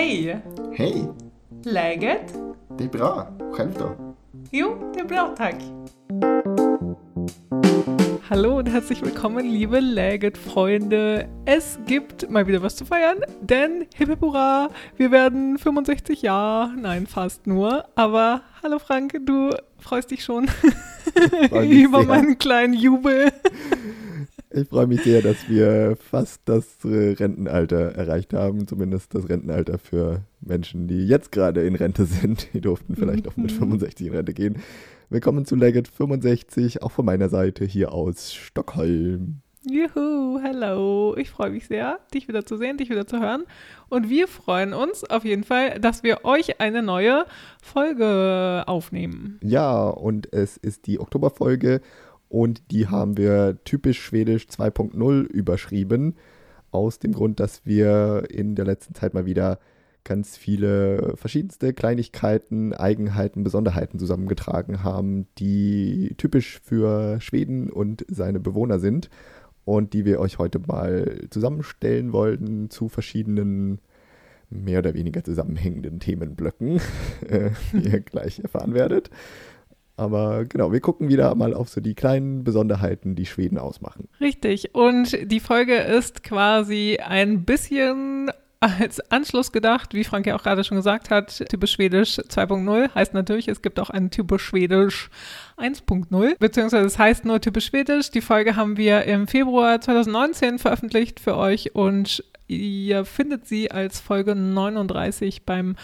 Hej! Hej! Läget? Det är bra. Själv då? Jo, det är bra tack. Hallo und herzlich willkommen, liebe Läget-Freunde. Es gibt mal wieder was zu feiern, denn hip hip hurra, wir werden 65 Jahre. Nein, fast nur. Aber hallo Frank, du freust dich schon über sehr. meinen kleinen Jubel. Ich freue mich sehr, dass wir fast das äh, Rentenalter erreicht haben. Zumindest das Rentenalter für Menschen, die jetzt gerade in Rente sind. Die durften vielleicht auch mit Mhm. 65 in Rente gehen. Willkommen zu Legit 65, auch von meiner Seite hier aus Stockholm. Juhu, hello. Ich freue mich sehr, dich wieder zu sehen, dich wieder zu hören. Und wir freuen uns auf jeden Fall, dass wir euch eine neue Folge aufnehmen. Ja, und es ist die Oktoberfolge und die haben wir typisch schwedisch 2.0 überschrieben. Aus dem Grund, dass wir in der letzten Zeit mal wieder ganz viele verschiedenste Kleinigkeiten, Eigenheiten, Besonderheiten zusammengetragen haben, die typisch für Schweden und seine Bewohner sind und die wir euch heute mal zusammenstellen wollten zu verschiedenen mehr oder weniger zusammenhängenden Themenblöcken, die ihr gleich erfahren werdet. Aber genau, wir gucken wieder mal auf so die kleinen Besonderheiten, die Schweden ausmachen. Richtig. Und die Folge ist quasi ein bisschen als Anschluss gedacht, wie Frank ja auch gerade schon gesagt hat, typisch Schwedisch 2.0 heißt natürlich, es gibt auch ein typisch Schwedisch 1.0, beziehungsweise es heißt nur typisch Schwedisch. Die Folge haben wir im Februar 2019 veröffentlicht für euch und ihr findet sie als Folge 39 beim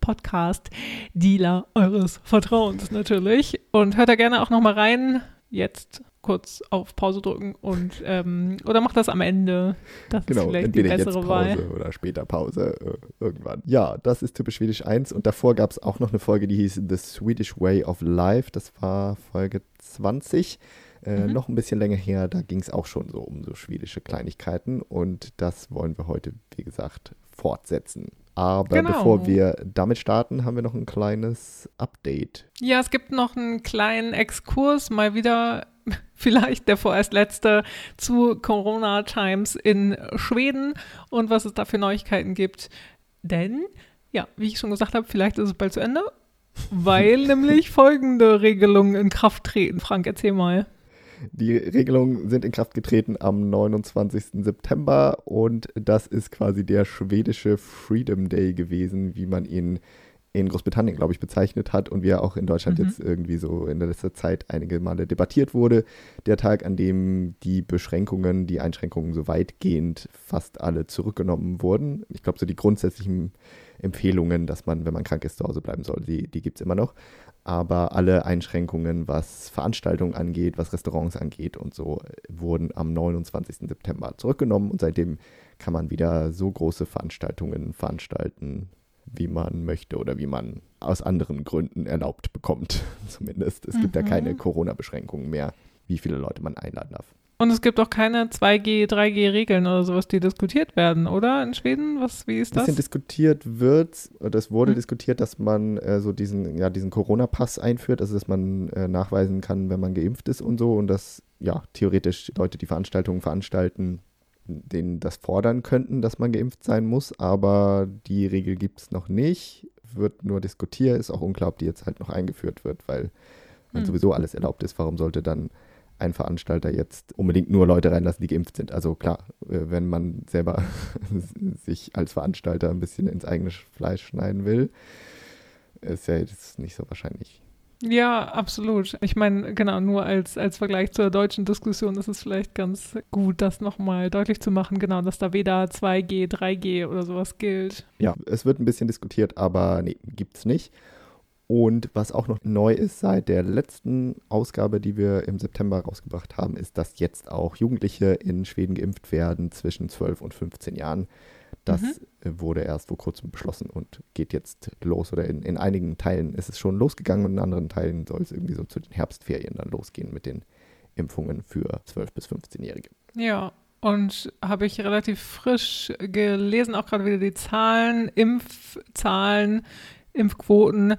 Podcast Dealer eures Vertrauens natürlich. Und hört da gerne auch nochmal rein. Jetzt kurz auf Pause drücken und ähm, oder macht das am Ende. Das ist Genau, vielleicht die entweder jetzt bessere Pause Wahl. oder später Pause äh, irgendwann. Ja, das ist typisch Schwedisch 1 und davor gab es auch noch eine Folge, die hieß The Swedish Way of Life. Das war Folge 20. Äh, Mhm. Noch ein bisschen länger her, da ging es auch schon so um so schwedische Kleinigkeiten und das wollen wir heute, wie gesagt, fortsetzen. Aber Genau. bevor wir damit starten, haben wir noch ein kleines Update. Ja, es gibt noch einen kleinen Exkurs, mal wieder vielleicht der vorerst letzte zu Corona Times in Schweden und was es da für Neuigkeiten gibt. Denn, ja, wie ich schon gesagt habe, vielleicht ist es bald zu Ende, weil nämlich folgende Regelungen in Kraft treten. Frank, erzähl mal. Die Regelungen sind in Kraft getreten am 29. September und das ist quasi der schwedische Freedom Day gewesen, wie man ihn in Großbritannien, glaube ich, bezeichnet hat und wie er auch in Deutschland Mhm. jetzt irgendwie so in der letzten Zeit einige Male debattiert wurde. Der Tag, an dem die Beschränkungen, die Einschränkungen so weitgehend fast alle zurückgenommen wurden. Ich glaube, so die grundsätzlichen Empfehlungen, dass man, wenn man krank ist, zu Hause bleiben soll, die, die gibt es immer noch aber alle Einschränkungen, was Veranstaltungen angeht, was Restaurants angeht und so, wurden am 29. September zurückgenommen und seitdem kann man wieder so große Veranstaltungen veranstalten, wie man möchte oder wie man aus anderen Gründen erlaubt bekommt, zumindest. Es gibt ja Mhm. keine Corona-Beschränkungen mehr, wie viele Leute man einladen darf. Und es gibt auch keine 2G, 3G-Regeln oder sowas, die diskutiert werden, oder? In Schweden? Was, wie ist Ein bisschen das? diskutiert wird, oder es wurde Hm. diskutiert, dass man äh, so diesen, ja, diesen Corona-Pass einführt, also dass man äh, nachweisen kann, wenn man geimpft ist und so und dass ja theoretisch Leute, die Veranstaltungen veranstalten, denen das fordern könnten, dass man geimpft sein muss, aber die Regel gibt es noch nicht, wird nur diskutiert, ist auch unklar, ob die jetzt halt noch eingeführt wird, weil Hm. sowieso alles erlaubt ist, warum sollte dann ein Veranstalter jetzt unbedingt nur Leute reinlassen, die geimpft sind. Also klar, äh, wenn man selber sich als Veranstalter ein bisschen ins eigene Fleisch schneiden will, ist ja jetzt nicht so wahrscheinlich. Ja, absolut. Ich meine, genau, nur als, als Vergleich zur deutschen Diskussion ist es vielleicht ganz gut, das nochmal deutlich zu machen, genau, dass da weder 2G, 3G oder sowas gilt. Ja, es wird ein bisschen diskutiert, aber nee, gibt's nicht. Und was auch noch neu ist seit der letzten Ausgabe, die wir im September rausgebracht haben, ist, dass jetzt auch Jugendliche in Schweden geimpft werden zwischen 12 und 15 Jahren. Das Mhm. äh, wurde erst vor kurzem beschlossen und geht jetzt los. Oder in, in einigen Teilen ist es schon losgegangen und in anderen Teilen soll es irgendwie so zu den Herbstferien dann losgehen mit den Impfungen für 12- bis 15-Jährige. Ja, und habe ich relativ frisch gelesen, auch gerade wieder die Zahlen, Impfzahlen, Impfquoten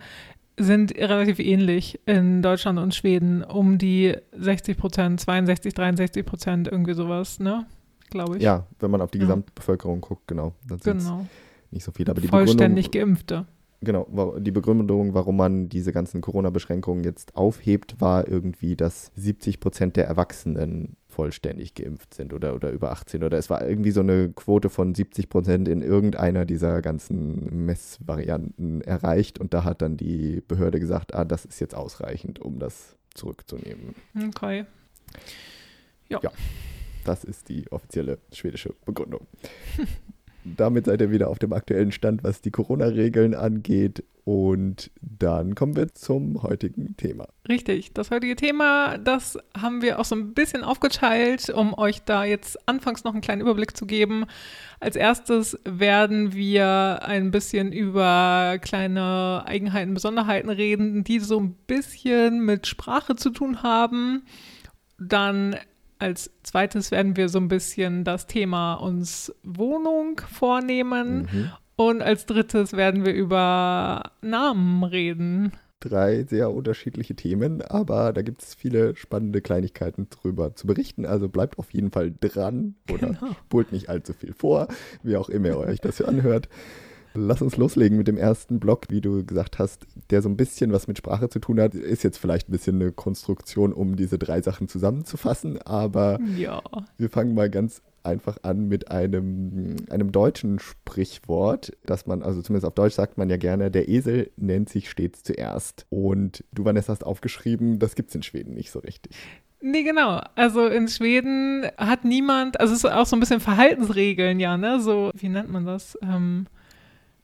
sind relativ ähnlich in Deutschland und Schweden, um die 60 Prozent, 62, 63 Prozent, irgendwie sowas, ne? Glaube ich. Ja, wenn man auf die Ja. Gesamtbevölkerung guckt, genau. Dann Genau. nicht so viele. Aber die Vollständig Geimpfte. Genau, die Begründung, warum man diese ganzen Corona-Beschränkungen jetzt aufhebt, war irgendwie, dass 70 Prozent der Erwachsenen vollständig geimpft sind oder, oder über 18 oder es war irgendwie so eine Quote von 70 Prozent in irgendeiner dieser ganzen Messvarianten erreicht und da hat dann die Behörde gesagt, ah, das ist jetzt ausreichend, um das zurückzunehmen. Okay. Ja. ja das ist die offizielle schwedische Begründung. damit seid ihr wieder auf dem aktuellen Stand, was die Corona-Regeln angeht. Und dann kommen wir zum heutigen Thema. Richtig, das heutige Thema, das haben wir auch so ein bisschen aufgeteilt, um euch da jetzt anfangs noch einen kleinen Überblick zu geben. Als erstes werden wir ein bisschen über kleine Eigenheiten, Besonderheiten reden, die so ein bisschen mit Sprache zu tun haben. Dann als zweites werden wir so ein bisschen das Thema uns Wohnung vornehmen. Mhm. Und als drittes werden wir über Namen reden. Drei sehr unterschiedliche Themen, aber da gibt es viele spannende Kleinigkeiten drüber zu berichten. Also bleibt auf jeden Fall dran oder genau. spult nicht allzu viel vor, wie auch immer ihr euch das hier anhört. Lass uns loslegen mit dem ersten Block, wie du gesagt hast, der so ein bisschen was mit Sprache zu tun hat. Ist jetzt vielleicht ein bisschen eine Konstruktion, um diese drei Sachen zusammenzufassen, aber ja. wir fangen mal ganz einfach an mit einem, einem deutschen Sprichwort, dass man, also zumindest auf Deutsch sagt man ja gerne, der Esel nennt sich stets zuerst. Und du, Vanessa, hast aufgeschrieben, das gibt es in Schweden nicht so richtig. Nee, genau. Also in Schweden hat niemand, also es ist auch so ein bisschen Verhaltensregeln, ja, ne? So, wie nennt man das? Ähm,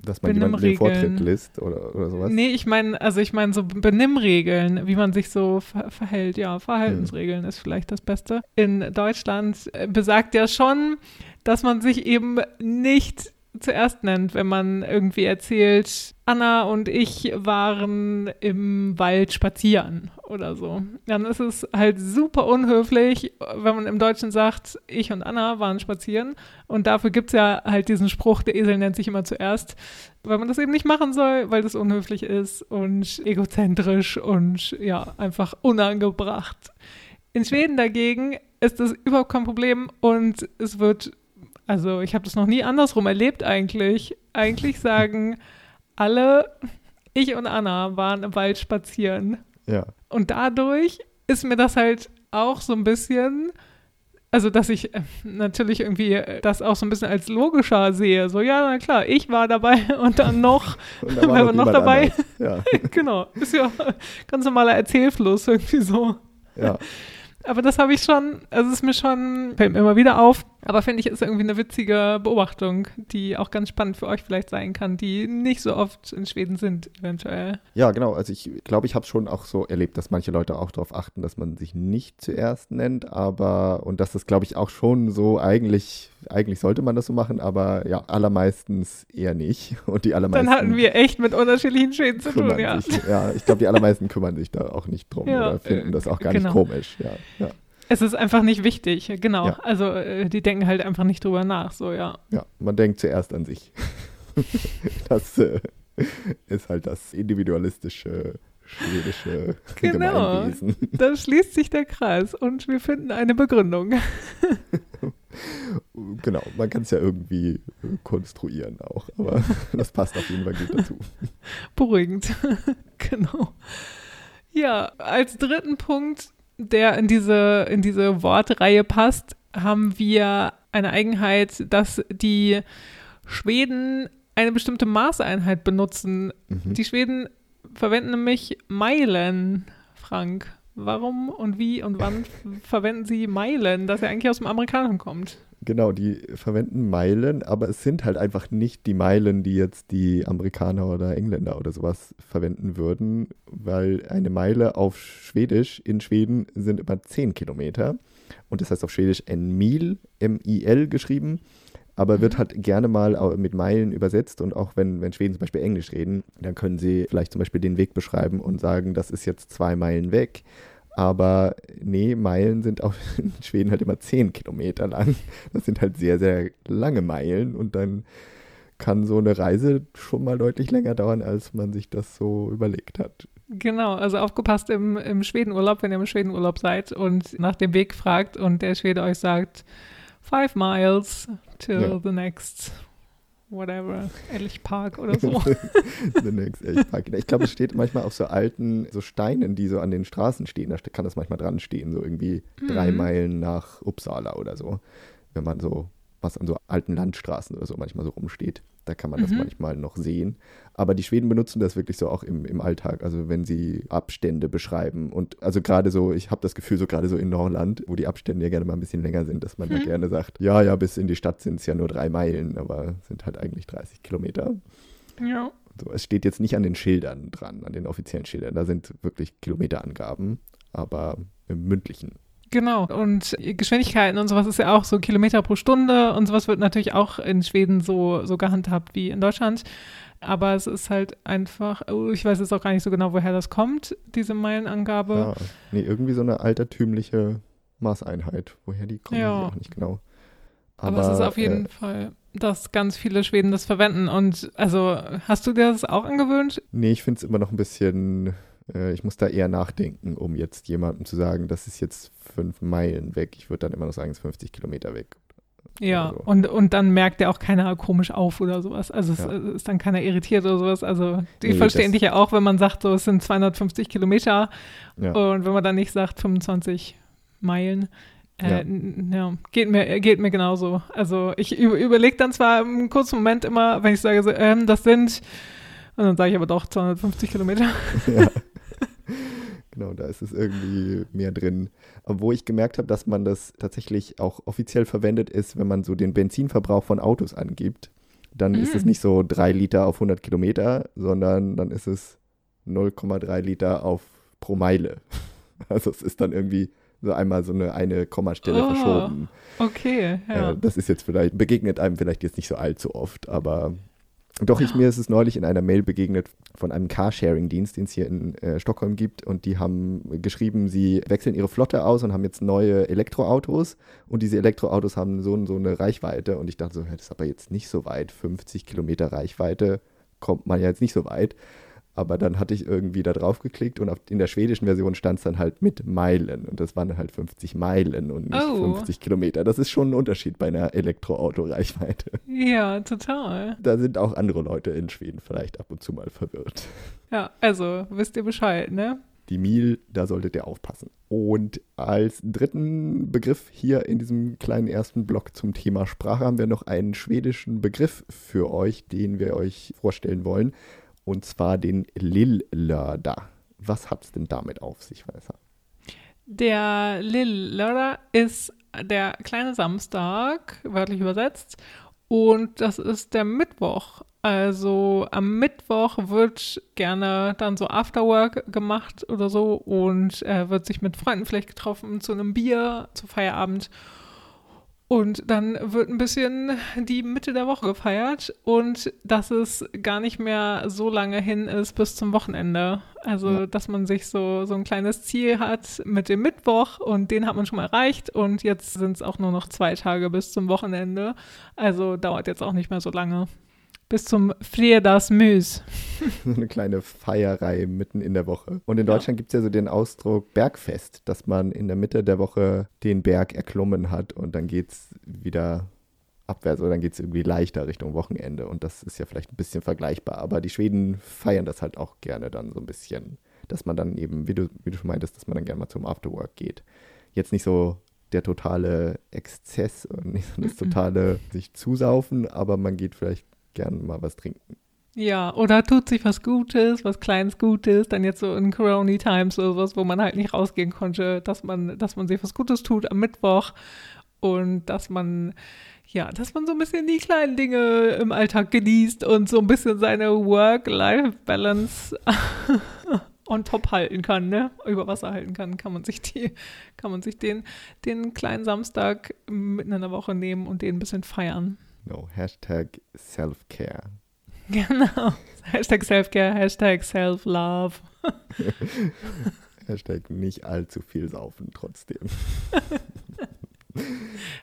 dass man jemanden den Vortritt lässt oder, oder sowas? Nee, ich meine, also ich meine so Benimmregeln, wie man sich so ver verhält. Ja, Verhaltensregeln hm. ist vielleicht das Beste. In Deutschland äh, besagt ja schon, dass man sich eben nicht zuerst nennt, wenn man irgendwie erzählt, Anna und ich waren im Wald spazieren oder so. Dann ist es halt super unhöflich, wenn man im Deutschen sagt, ich und Anna waren spazieren. Und dafür gibt es ja halt diesen Spruch, der Esel nennt sich immer zuerst, weil man das eben nicht machen soll, weil das unhöflich ist und egozentrisch und ja, einfach unangebracht. In Schweden dagegen ist das überhaupt kein Problem und es wird also ich habe das noch nie andersrum erlebt eigentlich. Eigentlich sagen alle, ich und Anna waren im Wald spazieren. Ja. Und dadurch ist mir das halt auch so ein bisschen, also dass ich äh, natürlich irgendwie äh, das auch so ein bisschen als logischer sehe. So, ja, na klar, ich war dabei und dann noch, und dann war noch, noch dabei. Ja. genau, ist ja ganz normaler Erzählfluss irgendwie so. Ja. Aber das habe ich schon, also es ist mir schon, fällt mir immer wieder auf, aber finde ich, ist irgendwie eine witzige Beobachtung, die auch ganz spannend für euch vielleicht sein kann, die nicht so oft in Schweden sind, eventuell. Ja, genau. Also ich glaube, ich habe schon auch so erlebt, dass manche Leute auch darauf achten, dass man sich nicht zuerst nennt, aber, und das ist, glaube ich, auch schon so eigentlich, eigentlich sollte man das so machen, aber ja, allermeistens eher nicht. Und die allermeisten. Dann hatten wir echt mit unterschiedlichen Schweden zu tun, ja. Sich, ja, ich glaube, die allermeisten kümmern sich da auch nicht drum ja, oder finden das auch gar genau. nicht komisch, ja. ja. Es ist einfach nicht wichtig, genau. Ja. Also äh, die denken halt einfach nicht drüber nach, so ja. Ja, man denkt zuerst an sich. das äh, ist halt das individualistische schwedische genau, Gemeinwesen. Da schließt sich der Kreis und wir finden eine Begründung. genau, man kann es ja irgendwie konstruieren auch, aber das passt auf jeden Fall gut dazu. Beruhigend, genau. Ja, als dritten Punkt der in diese, in diese Wortreihe passt, haben wir eine Eigenheit, dass die Schweden eine bestimmte Maßeinheit benutzen. Mhm. Die Schweden verwenden nämlich Meilen, Frank. Warum und wie und wann verwenden sie Meilen, das ja eigentlich aus dem Amerikanischen kommt? Genau, die verwenden Meilen, aber es sind halt einfach nicht die Meilen, die jetzt die Amerikaner oder Engländer oder sowas verwenden würden, weil eine Meile auf Schwedisch in Schweden sind immer 10 Kilometer und das heißt auf Schwedisch ein Mil, M-I-L geschrieben, aber wird mhm. halt gerne mal mit Meilen übersetzt und auch wenn, wenn Schweden zum Beispiel Englisch reden, dann können sie vielleicht zum Beispiel den Weg beschreiben und sagen, das ist jetzt zwei Meilen weg aber nee, Meilen sind auch in Schweden halt immer 10 Kilometer lang. Das sind halt sehr, sehr lange Meilen und dann kann so eine Reise schon mal deutlich länger dauern, als man sich das so überlegt hat. Genau, also aufgepasst im, im Schwedenurlaub, wenn ihr im Schwedenurlaub seid und nach dem Weg fragt und der Schwede euch sagt, five miles till ja. the next whatever, Elchpark oder so. The next Elchpark. Ich glaube, es steht manchmal auf so alten, so Steinen, die so an den Straßen stehen. Da kann das manchmal dran stehen, so irgendwie mhm. drei Meilen nach Uppsala oder so. Wenn man so was an so alten Landstraßen oder so manchmal so rumsteht. Da kann man mhm. das manchmal noch sehen. Aber die Schweden benutzen das wirklich so auch im, im Alltag. Also wenn sie Abstände beschreiben. Und also gerade so, ich habe das Gefühl, so gerade so in Norland, wo die Abstände ja gerne mal ein bisschen länger sind, dass man mhm. da gerne sagt, ja, ja, bis in die Stadt sind es ja nur drei Meilen, aber sind halt eigentlich 30 Kilometer. Ja. So, es steht jetzt nicht an den Schildern dran, an den offiziellen Schildern. Da sind wirklich Kilometerangaben, aber im mündlichen Genau. Und Geschwindigkeiten und sowas ist ja auch so Kilometer pro Stunde und sowas wird natürlich auch in Schweden so, so gehandhabt wie in Deutschland. Aber es ist halt einfach, oh, ich weiß jetzt auch gar nicht so genau, woher das kommt, diese Meilenangabe. Ja, nee, irgendwie so eine altertümliche Maßeinheit. Woher die kommt, ja. auch nicht genau. Aber, Aber es ist auf jeden äh, Fall, dass ganz viele Schweden das verwenden. Und also, hast du dir das auch angewöhnt? Nee, ich finde es immer noch ein bisschen äh, ich muss da eher nachdenken, um jetzt jemandem zu sagen, das ist jetzt fünf Meilen weg. Ich würde dann immer noch sagen, es ist 50 Kilometer weg. Ja, so. und, und dann merkt ja auch keiner komisch auf oder sowas. Also es ja. ist dann keiner irritiert oder sowas. Also die nee, verstehen dich ja auch, wenn man sagt, so es sind 250 Kilometer ja. und wenn man dann nicht sagt 25 Meilen. Äh, ja. ja. geht mir geht mir genauso. Also ich überlege dann zwar im kurzen Moment immer, wenn ich sage, so, ähm, das sind, und dann sage ich aber doch 250 Kilometer. Ja. Genau, da ist es irgendwie mehr drin. Wo ich gemerkt habe, dass man das tatsächlich auch offiziell verwendet, ist, wenn man so den Benzinverbrauch von Autos angibt. Dann mhm. ist es mm. nicht so 3 Liter auf 100 Kilometer, sondern dann ist es 0,3 Liter auf pro Meile. Also es ist dann irgendwie so einmal so eine, eine Kommastelle oh, verschoben. Okay, ja. Äh, das ist jetzt vielleicht, begegnet einem vielleicht jetzt nicht so allzu oft, aber doch, ich, mir ist es neulich in einer Mail begegnet von einem Carsharing-Dienst, den es hier in äh, Stockholm gibt. Und die haben geschrieben, sie wechseln ihre Flotte aus und haben jetzt neue Elektroautos. Und diese Elektroautos haben so, so eine Reichweite. Und ich dachte so, das ist aber jetzt nicht so weit. 50 Kilometer Reichweite kommt man ja jetzt nicht so weit. Aber dann hatte ich irgendwie da drauf geklickt und auf, in der schwedischen Version stand es dann halt mit Meilen. Und das waren dann halt 50 Meilen und nicht oh. 50 Kilometer. Das ist schon ein Unterschied bei einer Elektroauto-Reichweite. Ja, total. Da sind auch andere Leute in Schweden vielleicht ab und zu mal verwirrt. Ja, also wisst ihr Bescheid, ne? Die Mil, da solltet ihr aufpassen. Und als dritten Begriff hier in diesem kleinen ersten Block zum Thema Sprache haben wir noch einen schwedischen Begriff für euch, den wir euch vorstellen wollen und zwar den Lill-Lörder. Was hat es denn damit auf sich, Vanessa? Der Lill-Lörder ist der kleine Samstag, wörtlich übersetzt, und das ist der Mittwoch. Also am Mittwoch wird gerne dann so Afterwork gemacht oder so und äh, wird sich mit Freunden vielleicht getroffen zu einem Bier, zu Feierabend. Und dann wird ein bisschen die Mitte der Woche gefeiert und dass es gar nicht mehr so lange hin ist bis zum Wochenende. Also, ja. dass man sich so, so ein kleines Ziel hat mit dem Mittwoch und den hat man schon mal erreicht und jetzt sind es auch nur noch zwei Tage bis zum Wochenende. Also dauert jetzt auch nicht mehr so lange bis zum Fredagsmüs. so eine kleine Feierei mitten in der Woche. Und in Deutschland ja. gibt es ja so den Ausdruck Bergfest, dass man in der Mitte der Woche den Berg erklommen hat und dann geht es wieder abwärts oder dann geht es irgendwie leichter Richtung Wochenende. Und das ist ja vielleicht ein bisschen vergleichbar. Aber die Schweden feiern das halt auch gerne dann so ein bisschen, dass man dann eben, wie du, wie du schon meintest, dass man dann gerne mal zum Afterwork geht. Jetzt nicht so der totale Exzess und nicht so das totale sich zusaufen, aber man geht vielleicht gern mal was trinken. Ja, oder tut sich was Gutes, was Kleines Gutes, dann jetzt so in Corona Times oder sowas, wo man halt nicht rausgehen konnte, dass man, dass man sich was Gutes tut am Mittwoch und dass man, ja, dass man so ein bisschen die kleinen Dinge im Alltag genießt und so ein bisschen seine Work-Life-Balance on top halten kann, ne? Über Wasser halten kann, kann man sich die, kann man sich den, den kleinen Samstag mitten in der Woche nehmen und den ein bisschen feiern. No, Hashtag Self-Care. Genau. Hashtag Self-Care, Hashtag Self-Love. Hashtag nicht allzu viel saufen trotzdem.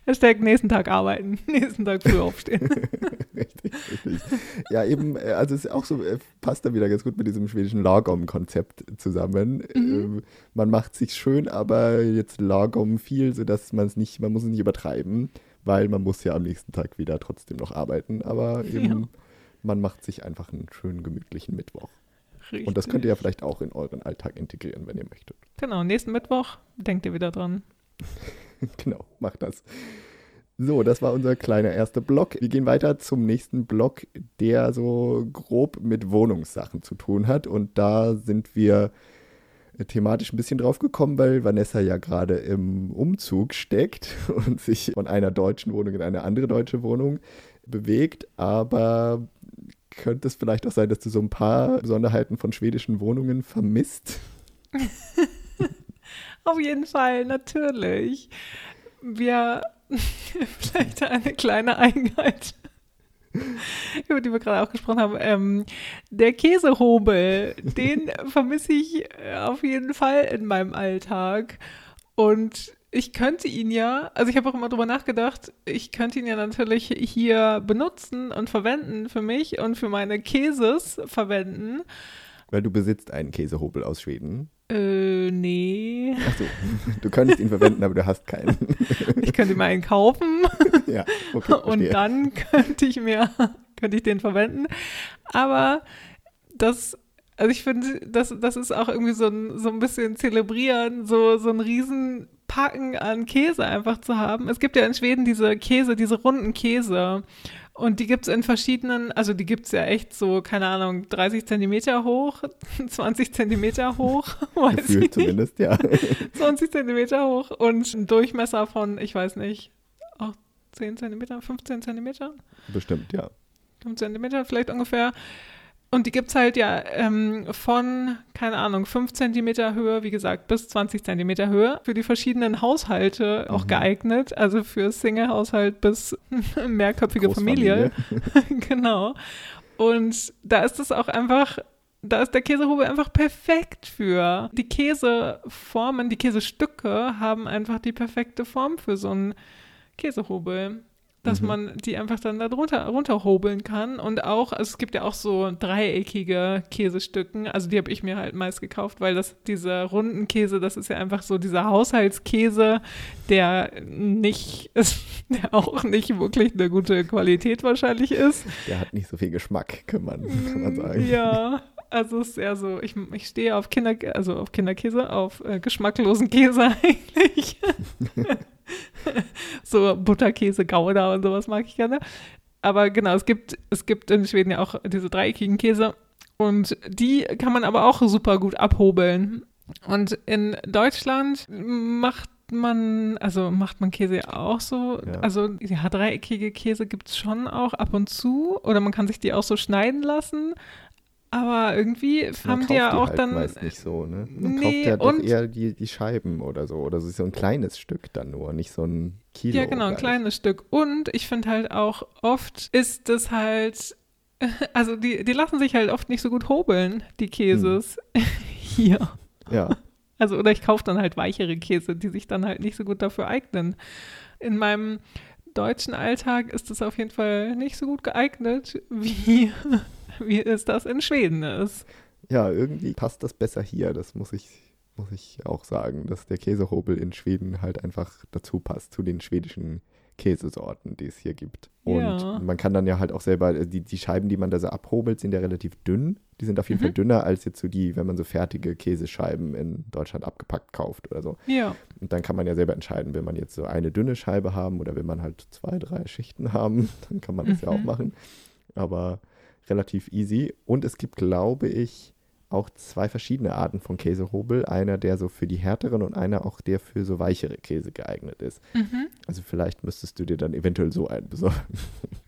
Hashtag nächsten Tag arbeiten, nächsten Tag früh aufstehen. richtig, richtig. Ja, eben, äh, also es ist auch so, äh, passt da wieder ganz gut mit diesem schwedischen Lagom-Konzept zusammen. Mhm. Ähm, man macht sich schön, aber jetzt Lagom viel, sodass man es nicht, man muss es nicht übertreiben weil man muss ja am nächsten Tag wieder trotzdem noch arbeiten, aber eben ja. man macht sich einfach einen schönen gemütlichen Mittwoch. Richtig. Und das könnt ihr ja vielleicht auch in euren Alltag integrieren, wenn ihr möchtet. Genau, nächsten Mittwoch denkt ihr wieder dran. genau, macht das. So, das war unser kleiner erster Block. Wir gehen weiter zum nächsten Block, der so grob mit Wohnungssachen zu tun hat. Und da sind wir thematisch ein bisschen drauf gekommen, weil Vanessa ja gerade im Umzug steckt und sich von einer deutschen Wohnung in eine andere deutsche Wohnung bewegt. Aber könnte es vielleicht auch sein, dass du so ein paar Besonderheiten von schwedischen Wohnungen vermisst? Auf jeden Fall, natürlich. Wir vielleicht eine kleine Eigenheit, über die wir gerade auch gesprochen haben. Ähm, der Käsehobel, den vermisse ich äh, auf jeden Fall in meinem Alltag. Und ich könnte ihn ja, also ich habe auch immer drüber nachgedacht, ich könnte ihn ja natürlich hier benutzen und verwenden für mich und für meine Käses verwenden. Weil du besitzt einen Käsehobel aus Schweden. Äh, nee. Achso, du könntest ihn verwenden, aber du hast keinen. ich könnte mir einen kaufen. ja, okay. Und dann könnte ich mir, könnte ich den verwenden. Aber das, also ich finde, das, das ist auch irgendwie so ein, so ein bisschen zelebrieren, so, so ein Riesenpacken an Käse einfach zu haben. Es gibt ja in Schweden diese Käse, diese runden Käse. Und die gibt es in verschiedenen, also die gibt es ja echt so, keine Ahnung, 30 Zentimeter hoch, 20 Zentimeter hoch. Gefühlt zumindest, ja. 20 Zentimeter hoch und ein Durchmesser von, ich weiß nicht, auch 10 Zentimeter, 15 Zentimeter? Bestimmt, ja. 5 Zentimeter vielleicht ungefähr. Und die gibt es halt ja ähm, von, keine Ahnung, 5 cm Höhe, wie gesagt, bis 20 cm Höhe. Für die verschiedenen Haushalte auch mhm. geeignet. Also für Single-Haushalt bis mehrköpfige Familie. genau. Und da ist es auch einfach, da ist der Käsehobel einfach perfekt für. Die Käseformen, die Käsestücke haben einfach die perfekte Form für so einen Käsehobel dass mhm. man die einfach dann da drunter runterhobeln kann. Und auch, also es gibt ja auch so dreieckige Käsestücken, also die habe ich mir halt meist gekauft, weil das dieser runden Käse, das ist ja einfach so dieser Haushaltskäse, der nicht, der auch nicht wirklich eine gute Qualität wahrscheinlich ist. Der hat nicht so viel Geschmack, kann man, kann man sagen. Ja, also es ist eher so, ich, ich stehe auf Kinder, also auf Kinderkäse, auf äh, geschmacklosen Käse eigentlich. so Butterkäse, Gouda und sowas mag ich gerne. Aber genau, es gibt, es gibt in Schweden ja auch diese dreieckigen Käse und die kann man aber auch super gut abhobeln. Und in Deutschland macht man, also macht man Käse auch so, ja. also ja, dreieckige Käse gibt es schon auch ab und zu oder man kann sich die auch so schneiden lassen, aber irgendwie haben die ja auch halt dann. Meist nicht so, ne? Man nee, kauft ja doch eher die, die Scheiben oder so. Oder so ein kleines Stück dann nur, nicht so ein Kilo. Ja, genau, ein kleines Stück. Und ich finde halt auch oft ist es halt. Also die, die lassen sich halt oft nicht so gut hobeln, die Käses. Hm. Hier. Ja. Also, oder ich kaufe dann halt weichere Käse, die sich dann halt nicht so gut dafür eignen. In meinem deutschen Alltag ist es auf jeden Fall nicht so gut geeignet wie wie es das in Schweden ist. Ja, irgendwie passt das besser hier, das muss ich, muss ich auch sagen, dass der Käsehobel in Schweden halt einfach dazu passt, zu den schwedischen Käsesorten, die es hier gibt. Und ja. man kann dann ja halt auch selber, äh, die, die Scheiben, die man da so abhobelt, sind ja relativ dünn. Die sind auf jeden mhm. Fall dünner als jetzt so die, wenn man so fertige Käsescheiben in Deutschland abgepackt kauft oder so. Ja. Und dann kann man ja selber entscheiden, will man jetzt so eine dünne Scheibe haben oder will man halt zwei, drei Schichten haben, dann kann man das mhm. ja auch mhm. machen. Aber relativ easy. Und es gibt, glaube ich, auch zwei verschiedene Arten von Käsehobel. Einer, der so für die härteren und einer auch der für so weichere Käse geeignet ist. Mhm. Also vielleicht müsstest du dir dann eventuell so einen besorgen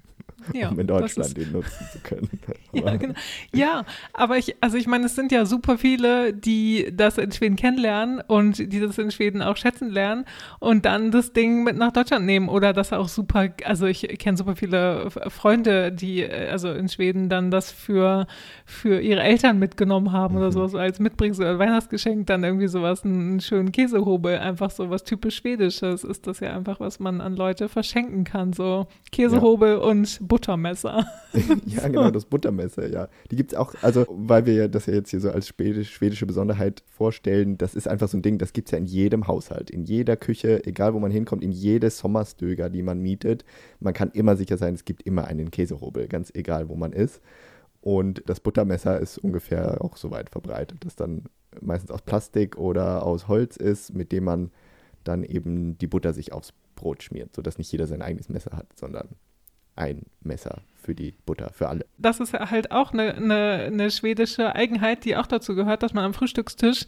ja, um in Deutschland den nutzen zu können. ja, genau. ja, aber ich, also ich meine, es sind ja super viele, die das in Schweden kennenlernen und die das in Schweden auch schätzen lernen und dann das Ding mit nach Deutschland nehmen oder das auch super, also ich kenne super viele Freunde, die also in Schweden dann das für, für ihre Eltern mitgenommen haben mhm. oder sowas als Mitbringsel oder Weihnachtsgeschenk, dann irgendwie sowas, einen schönen Käsehobel, einfach so was typisch Schwedisches ist das ja einfach, was man an Leute verschenken kann, so Käsehobel ja. und Buttermesser. ja, genau, das Buttermesser, ja. Die gibt es auch, also weil wir das ja jetzt hier so als schwedisch, schwedische Besonderheit vorstellen, das ist einfach so ein Ding, das gibt es ja in jedem Haushalt, in jeder Küche, egal wo man hinkommt, in jede Sommerstöger, die man mietet. Man kann immer sicher sein, es gibt immer einen Käsehobel, ganz egal wo man ist. Und das Buttermesser ist ungefähr auch so weit verbreitet, das dann meistens aus Plastik oder aus Holz ist, mit dem man dann eben die Butter sich aufs Brot schmiert, sodass nicht jeder sein eigenes Messer hat, sondern ein Messer für die Butter, für alle. Das ist halt auch eine, eine, eine, schwedische Eigenheit, die auch dazu gehört, dass man am Frühstückstisch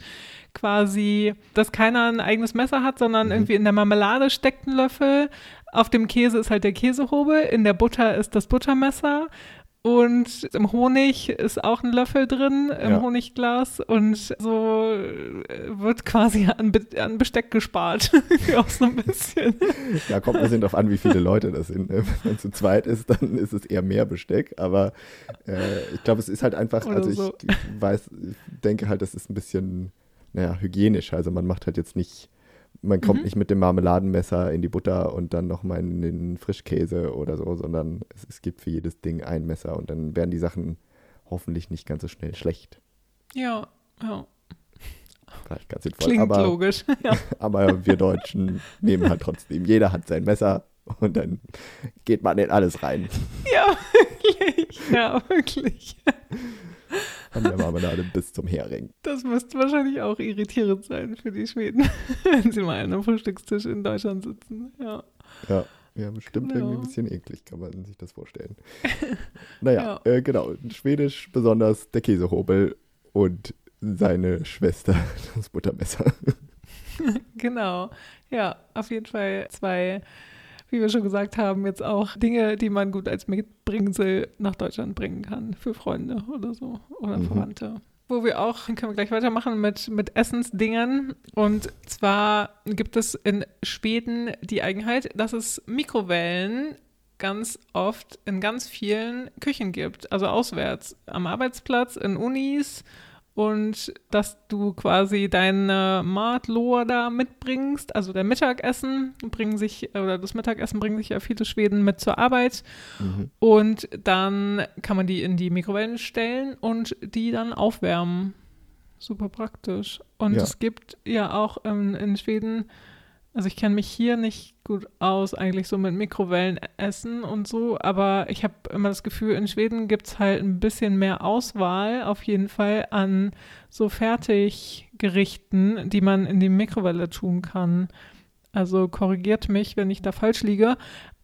quasi, dass keiner ein eigenes Messer hat, sondern mhm. irgendwie in der Marmelade steckt ein Löffel. Auf dem Käse ist halt der Käsehobel, in der Butter ist das Buttermesser und im Honig ist auch ein Löffel drin, im ja. Honigglas. Und so äh, wird quasi an, Be an Besteck gespart. auch so ein bisschen. Ja, kommt ein bisschen darauf an, wie viele Leute das sind. Ne? Wenn man zu zweit ist, dann ist es eher mehr Besteck. Aber äh, ich glaube, es ist halt einfach, Oder also ich, so. weiß, ich denke halt, das ist ein bisschen, naja, hygienisch. Also man macht halt jetzt nicht man kommt mhm. nicht mit dem Marmeladenmesser in die Butter und dann nochmal in den Frischkäse oder so, sondern es, es, gibt für jedes Ding ein Messer und dann werden die Sachen hoffentlich nicht ganz so schnell schlecht. Ja, ja. Vielleicht ganz sinnvoll. Klingt aber, logisch. Ja. aber wir Deutschen nehmen halt trotzdem, jeder hat sein Messer und dann geht man in alles rein. Ja, wirklich. Ja, wirklich. Von der Marmelade bis zum Hering. Das müsste wahrscheinlich auch irritierend sein für die Schweden, wenn sie mal an einem Frühstückstisch in Deutschland sitzen. Ja. Ja. Ja, bestimmt genau. irgendwie ein bisschen eklig, kann man sich das vorstellen. naja, ja. äh, genau. Schwedisch besonders der Käsehobel und seine Schwester, das Buttermesser. genau. Ja, auf jeden Fall zwei wie wir schon gesagt haben, jetzt auch Dinge, die man gut als Mitbringsel nach Deutschland bringen kann für Freunde oder so oder mhm. Verwandte. Wo wir auch, können wir gleich weitermachen mit, mit Essensdingen. Und zwar gibt es in Schweden die Eigenheit, dass es Mikrowellen ganz oft in ganz vielen Küchen gibt. Also auswärts am Arbeitsplatz, in Unis und dass du quasi deine Matloa da mitbringst, also der Mittagessen bringen sich, oder das Mittagessen bringen sich ja viele Schweden mit zur Arbeit mhm. und dann kann man die in die Mikrowellen stellen und die dann aufwärmen. Super praktisch. Und ja. es gibt ja auch ähm, in Schweden also ich kenne mich hier nicht gut aus, eigentlich so mit Mikrowellenessen und so, aber ich habe immer das Gefühl, in Schweden gibt es halt ein bisschen mehr Auswahl auf jeden Fall an so Fertiggerichten, die man in die Mikrowelle tun kann. Also korrigiert mich, wenn ich da falsch liege.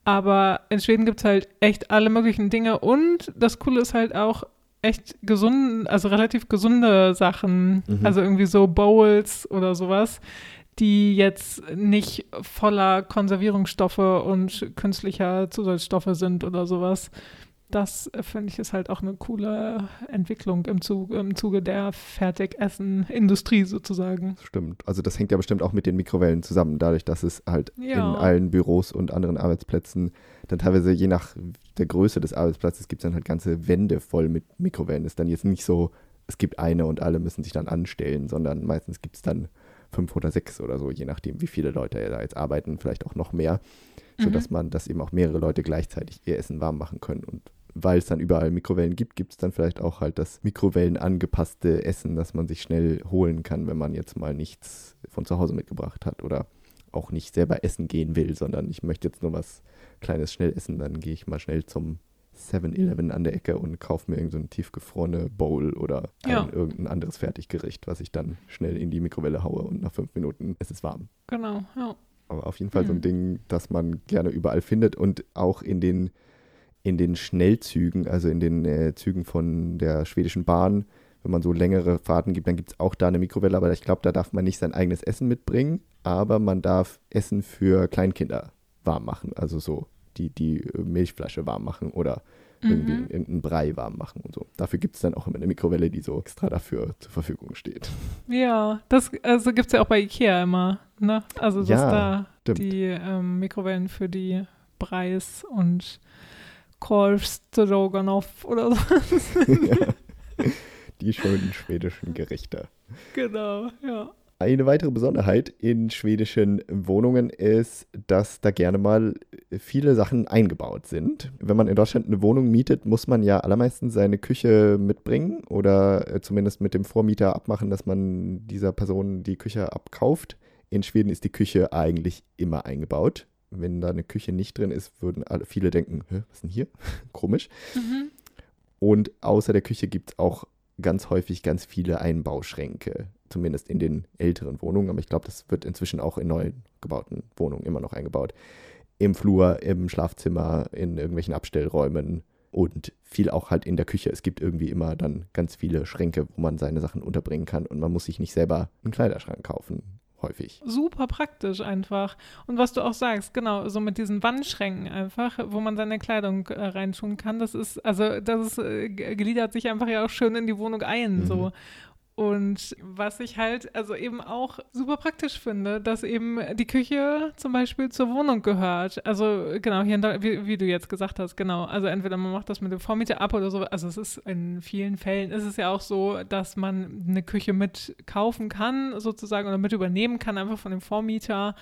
Aber in Schweden gibt es halt echt alle möglichen Dinge und das Coole ist halt auch, echt gesund, also relativ gesunde Sachen, mhm. also irgendwie so Bowls oder sowas, die jetzt nicht voller Konservierungsstoffe und künstlicher Zusatzstoffe sind oder sowas. Das finde ich ist halt auch eine coole Entwicklung im, Zuge, im Zuge der Fertigessen-Industrie sozusagen. Stimmt. Also das hängt ja bestimmt auch mit den Mikrowellen zusammen, dadurch, dass es halt ja. in allen Büros und anderen Arbeitsplätzen dann teilweise je nach der Größe des Arbeitsplatzes gibt es dann halt ganze Wände voll mit Mikrowellen. Ist dann jetzt nicht so, es gibt eine und alle müssen sich dann anstellen, sondern meistens gibt es dann fünf oder sechs oder so, je nachdem, wie viele Leute da jetzt arbeiten, vielleicht auch noch mehr, sodass mhm. man, dass eben auch mehrere Leute gleichzeitig ihr Essen warm machen können. Und weil es dann überall Mikrowellen gibt, gibt es dann vielleicht auch halt das Mikrowellen angepasste Essen, das man sich schnell holen kann, wenn man jetzt mal nichts von zu Hause mitgebracht hat oder auch nicht selber essen gehen will, sondern ich möchte jetzt nur was Kleines schnell essen, dann gehe ich mal schnell zum 7-Eleven an der Ecke und kaufe mir irgendeine so tiefgefrorene Bowl oder ja. irgendein anderes Fertiggericht, was ich dann schnell in die Mikrowelle haue und nach fünf Minuten ist es warm. Genau, ja. Aber auf jeden Fall mhm. so ein mhm. Ding, das man gerne überall findet und auch in den, in den Schnellzügen, also in den äh, Zügen von der schwedischen Bahn, wenn man so längere Fahrten gibt, dann gibt es auch da eine Mikrowelle, aber ich glaube, da darf man nicht sein eigenes Essen mitbringen, aber man darf Essen für Kleinkinder warm machen, also so die, die Milchflasche warm machen oder irgendwie mhm. irgendeinen Brei warm machen und so. Dafür gibt es dann auch immer eine Mikrowelle, die so extra dafür zur Verfügung steht. Ja, das also gibt es ja auch bei Ikea immer, ne? Also dass ja, da stimmt. die ähm, Mikrowellen für die Breis und Korvstroganoff oder so. ja. Die schönen schwedischen Gerichte. Genau, ja. Eine weitere Besonderheit in schwedischen Wohnungen ist, dass da gerne mal viele Sachen eingebaut sind. Wenn man in Deutschland eine Wohnung mietet, muss man ja allermeistens seine Küche mitbringen oder äh, zumindest mit dem Vormieter abmachen, dass man dieser Person die Küche abkauft. In Schweden ist die Küche eigentlich immer eingebaut. Wenn da eine Küche nicht drin ist, würden alle, viele denken, was ist denn hier? Komisch. Mhm. Und außer der Küche gibt es auch ganz häufig ganz viele Einbauschränke, zumindest in den älteren Wohnungen, aber ich glaube, das wird inzwischen auch in neu gebauten Wohnungen immer noch eingebaut. Im Flur, im Schlafzimmer, in irgendwelchen Abstellräumen und viel auch halt in der Küche. Es gibt irgendwie immer dann ganz viele Schränke, wo man seine Sachen unterbringen kann und man muss sich nicht selber einen Kleiderschrank kaufen häufig. Super praktisch einfach. Und was du auch sagst, genau, so mit diesen Wandschränken einfach, wo man seine Kleidung äh, reintun kann, das ist, also das ist, äh, gliedert sich einfach ja auch schön in die Wohnung ein, mhm. so. Und was ich halt also eben auch super praktisch finde, dass eben die Küche zum Beispiel zur Wohnung gehört. Also genau, hier wie, wie, du jetzt gesagt hast, genau. Also entweder man macht das mit dem Vormieter ab oder so. Also es ist in vielen Fällen ist es ja auch so, dass man eine Küche mit kaufen kann sozusagen oder mit übernehmen kann, einfach von dem Vormieter.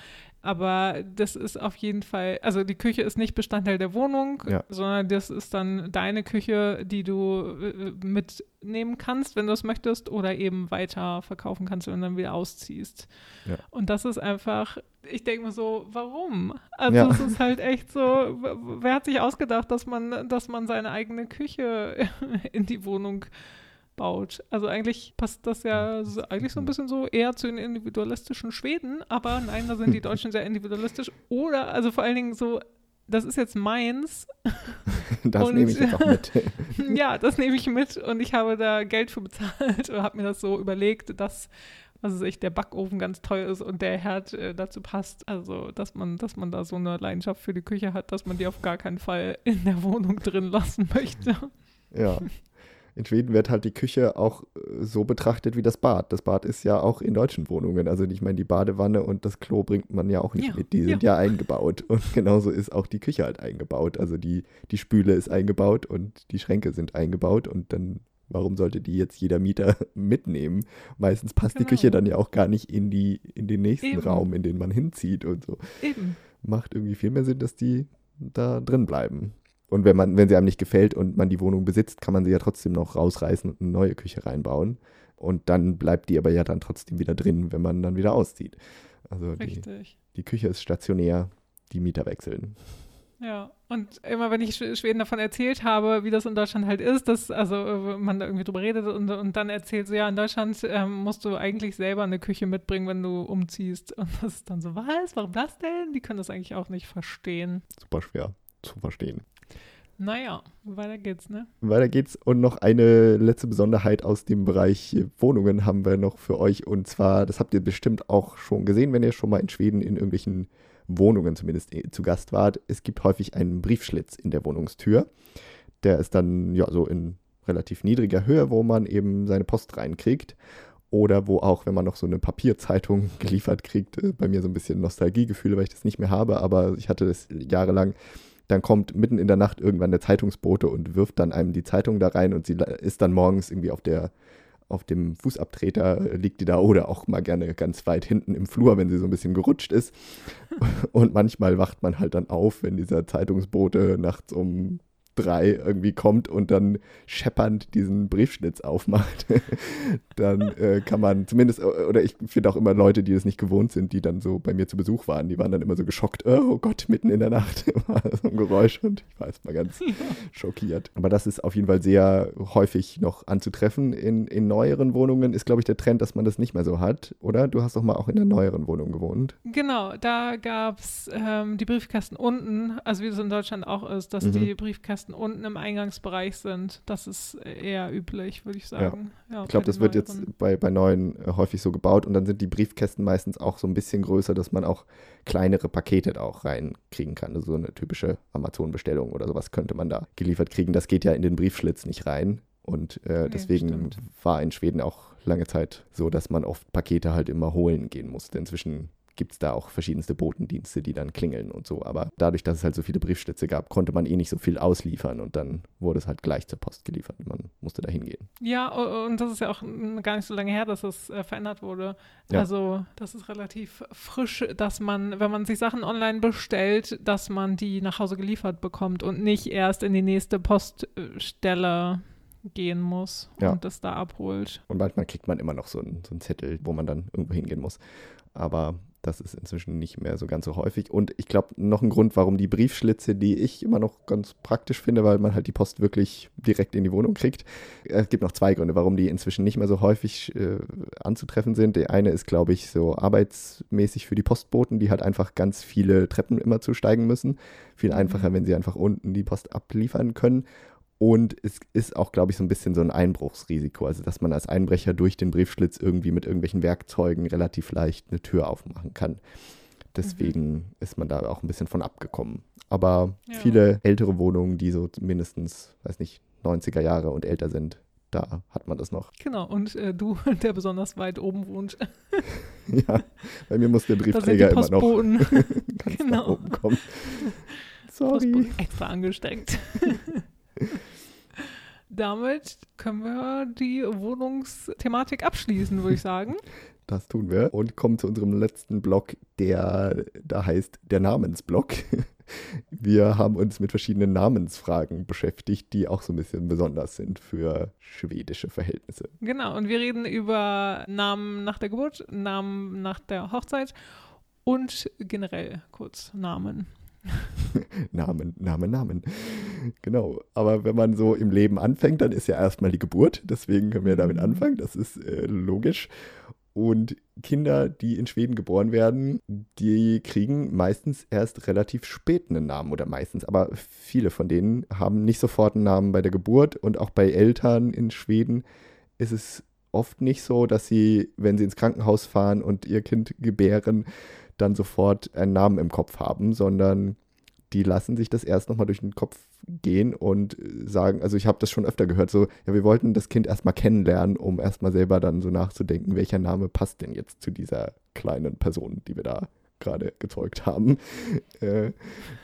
Aber das ist auf jeden Fall, also die Küche ist nicht Bestandteil der Wohnung, ja. sondern das ist dann deine Küche, die du äh, mitnehmen kannst, wenn du es möchtest, oder eben weiter verkaufen kannst, wenn du dann wieder ausziehst. Ja. Und das ist einfach, ich denke mir so, warum? Also ja. es ist halt echt so, wer hat sich ausgedacht, dass man, dass man seine eigene Küche in die Wohnung baut. Also eigentlich passt das ja so, eigentlich so ein bisschen so eher zu den individualistischen Schweden, aber nein, da sind die Deutschen sehr individualistisch. Oder, also vor allen Dingen so, das ist jetzt meins. Das nehme ich jetzt auch mit. ja, das nehme ich mit und ich habe da Geld für bezahlt und habe mir das so überlegt, dass was weiß ich, der Backofen ganz teuer ist und der Herd äh, dazu passt. Also, dass man, dass man da so eine Leidenschaft für die Küche hat, dass man die auf gar keinen Fall in der Wohnung drin lassen möchte. Ja, in Schweden wird halt die Küche auch äh, so betrachtet wie das Bad. Das Bad ist ja auch in deutschen Wohnungen. Also ich meine, die Badewanne und das Klo bringt man ja auch nicht ja, mit. Die sind ja. ja eingebaut. Und genauso ist auch die Küche halt eingebaut. Also die, die Spüle ist eingebaut und die Schränke sind eingebaut. Und dann, warum sollte die jetzt jeder Mieter mitnehmen? Meistens passt genau. die Küche dann ja auch gar nicht in, die, in den nächsten Eben. Raum, in den man hinzieht und so. Eben. Macht irgendwie viel mehr Sinn, dass die da drin bleiben. Und wenn man, wenn sie einem nicht gefällt und man die Wohnung besitzt, kann man sie ja trotzdem noch rausreißen und eine neue Küche reinbauen. Und dann bleibt die aber ja dann trotzdem wieder drin, wenn man dann wieder auszieht. Also die, die, Küche ist stationär, die Mieter wechseln. Ja, und immer wenn ich Schweden davon erzählt habe, wie das in Deutschland halt ist, dass also äh, man da irgendwie drüber redet und, und dann erzählt so, ja, in Deutschland ähm, musst du eigentlich selber eine Küche mitbringen, wenn du umziehst. Und das ist dann so, was? Warum das denn? Die können das eigentlich auch nicht verstehen. Super schwer zu verstehen. Naja, weiter geht's, ne? Weiter geht's. Und noch eine letzte Besonderheit aus dem Bereich Wohnungen haben wir noch für euch. Und zwar, das habt ihr bestimmt auch schon gesehen, wenn ihr schon mal in Schweden in irgendwelchen Wohnungen zumindest äh, zu Gast wart. Es gibt häufig einen Briefschlitz in der Wohnungstür. Der ist dann ja so in relativ niedriger Höhe, wo man eben seine Post reinkriegt. Oder wo auch, wenn man noch so eine Papierzeitung geliefert kriegt, äh, bei mir so ein bisschen Nostalgiegefühle, weil ich das nicht mehr habe, aber ich hatte das jahrelang dann kommt mitten in der Nacht irgendwann der Zeitungsbote und wirft dann einem die Zeitung da rein und sie ist dann morgens irgendwie auf der auf dem Fußabtreter äh, liegt die da oder auch mal gerne ganz weit hinten im Flur, wenn sie so ein bisschen gerutscht ist. Und manchmal wacht man halt dann auf, wenn dieser Zeitungsbote nachts um drei irgendwie kommt und dann scheppernd diesen Briefschnitz aufmacht, dann äh, kann man zumindest, oder ich finde auch immer Leute, die das nicht gewohnt sind, die dann so bei mir zu Besuch waren, die waren dann immer so geschockt, oh Gott, mitten in der Nacht war so ein Geräusch und ich war erstmal ganz schockiert. Aber das ist auf jeden Fall sehr häufig noch anzutreffen. In, in neueren Wohnungen ist, glaube ich, der Trend, dass man das nicht mehr so hat, oder? Du hast doch mal auch in der neueren Wohnung gewohnt. Genau, da gab es ähm, die Briefkästen unten, also wie es in Deutschland auch ist, dass mhm. die Briefkästen meisten unten im Eingangsbereich sind. Das ist eher üblich, würde ich sagen. Ja. Ja, ich glaube, das wird jetzt bei, bei neuen äh, häufig so gebaut und dann sind die Briefkästen meistens auch so ein bisschen größer, dass man auch kleinere Pakete da auch reinkriegen kann. Also so eine typische Amazon-Bestellung oder sowas könnte man da geliefert kriegen. Das geht ja in den Briefschlitz nicht rein. Und äh, nee, deswegen stimmt. war in Schweden auch lange Zeit so, dass man oft Pakete halt immer holen gehen musste. Inzwischen gibt es da auch verschiedenste Botendienste, die dann klingeln und so. Aber dadurch, dass es halt so viele Briefschlitze gab, konnte man eh nicht so viel ausliefern und dann wurde es halt gleich zur Post geliefert. Man musste da hingehen. Ja, und das ist ja auch gar nicht so lange her, dass es äh, verändert wurde. Ja. Also das ist relativ frisch, dass man, wenn man sich Sachen online bestellt, dass man die nach Hause geliefert bekommt und nicht erst in die nächste Poststelle gehen muss ja. und das da abholt. Und manchmal kriegt man immer noch so einen, so einen Zettel, wo man dann irgendwo hingehen muss. Aber das ist inzwischen nicht mehr so ganz so häufig. Und ich glaube, noch ein Grund, warum die Briefschlitze, die ich immer noch ganz praktisch finde, weil man halt die Post wirklich direkt in die Wohnung kriegt. Es gibt noch zwei Gründe, warum die inzwischen nicht mehr so häufig äh, anzutreffen sind. Der eine ist, glaube ich, so arbeitsmäßig für die Postboten, die halt einfach ganz viele Treppen immer zusteigen müssen. Viel mhm. einfacher, wenn sie einfach unten die Post abliefern können. Und es ist auch, glaube ich, so ein bisschen so ein Einbruchsrisiko. Also, dass man als Einbrecher durch den Briefschlitz irgendwie mit irgendwelchen Werkzeugen relativ leicht eine Tür aufmachen kann. Deswegen mhm. ist man da auch ein bisschen von abgekommen. Aber ja. viele ältere Wohnungen, die so mindestens, weiß nicht, 90er Jahre und älter sind, da hat man das noch. Genau, und äh, du, der besonders weit oben wohnt. ja, bei mir muss der Briefträger immer noch ganz genau. nach oben kommen. Sorry. Postboten extra angestrengt. Damit können wir die Wohnungsthematik abschließen, würde ich sagen. Das tun wir und kommen zu unserem letzten Block, der da heißt der Namensblock. Wir haben uns mit verschiedenen Namensfragen beschäftigt, die auch so ein bisschen besonders sind für schwedische Verhältnisse. Genau, und wir reden über Namen nach der Geburt, Namen nach der Hochzeit und generell kurz Namen. Namen, Namen, Namen. Genau. Aber wenn man so im Leben anfängt, dann ist ja erstmal die Geburt. Deswegen können wir damit mhm. anfangen. Das ist äh, logisch. Und Kinder, die in Schweden geboren werden, die kriegen meistens erst relativ spät einen Namen oder meistens, aber viele von denen haben nicht sofort einen Namen bei der Geburt und auch bei Eltern in Schweden ist es oft nicht so, dass sie, wenn sie ins Krankenhaus fahren und ihr Kind gebären, dann sofort einen Namen im Kopf haben, sondern die lassen sich das erst nochmal durch den Kopf gehen und sagen, also ich habe das schon öfter gehört, so, ja, wir wollten das Kind erstmal kennenlernen, um erstmal selber dann so nachzudenken, welcher Name passt denn jetzt zu dieser kleinen Person, die wir da gerade gezeugt haben. Äh,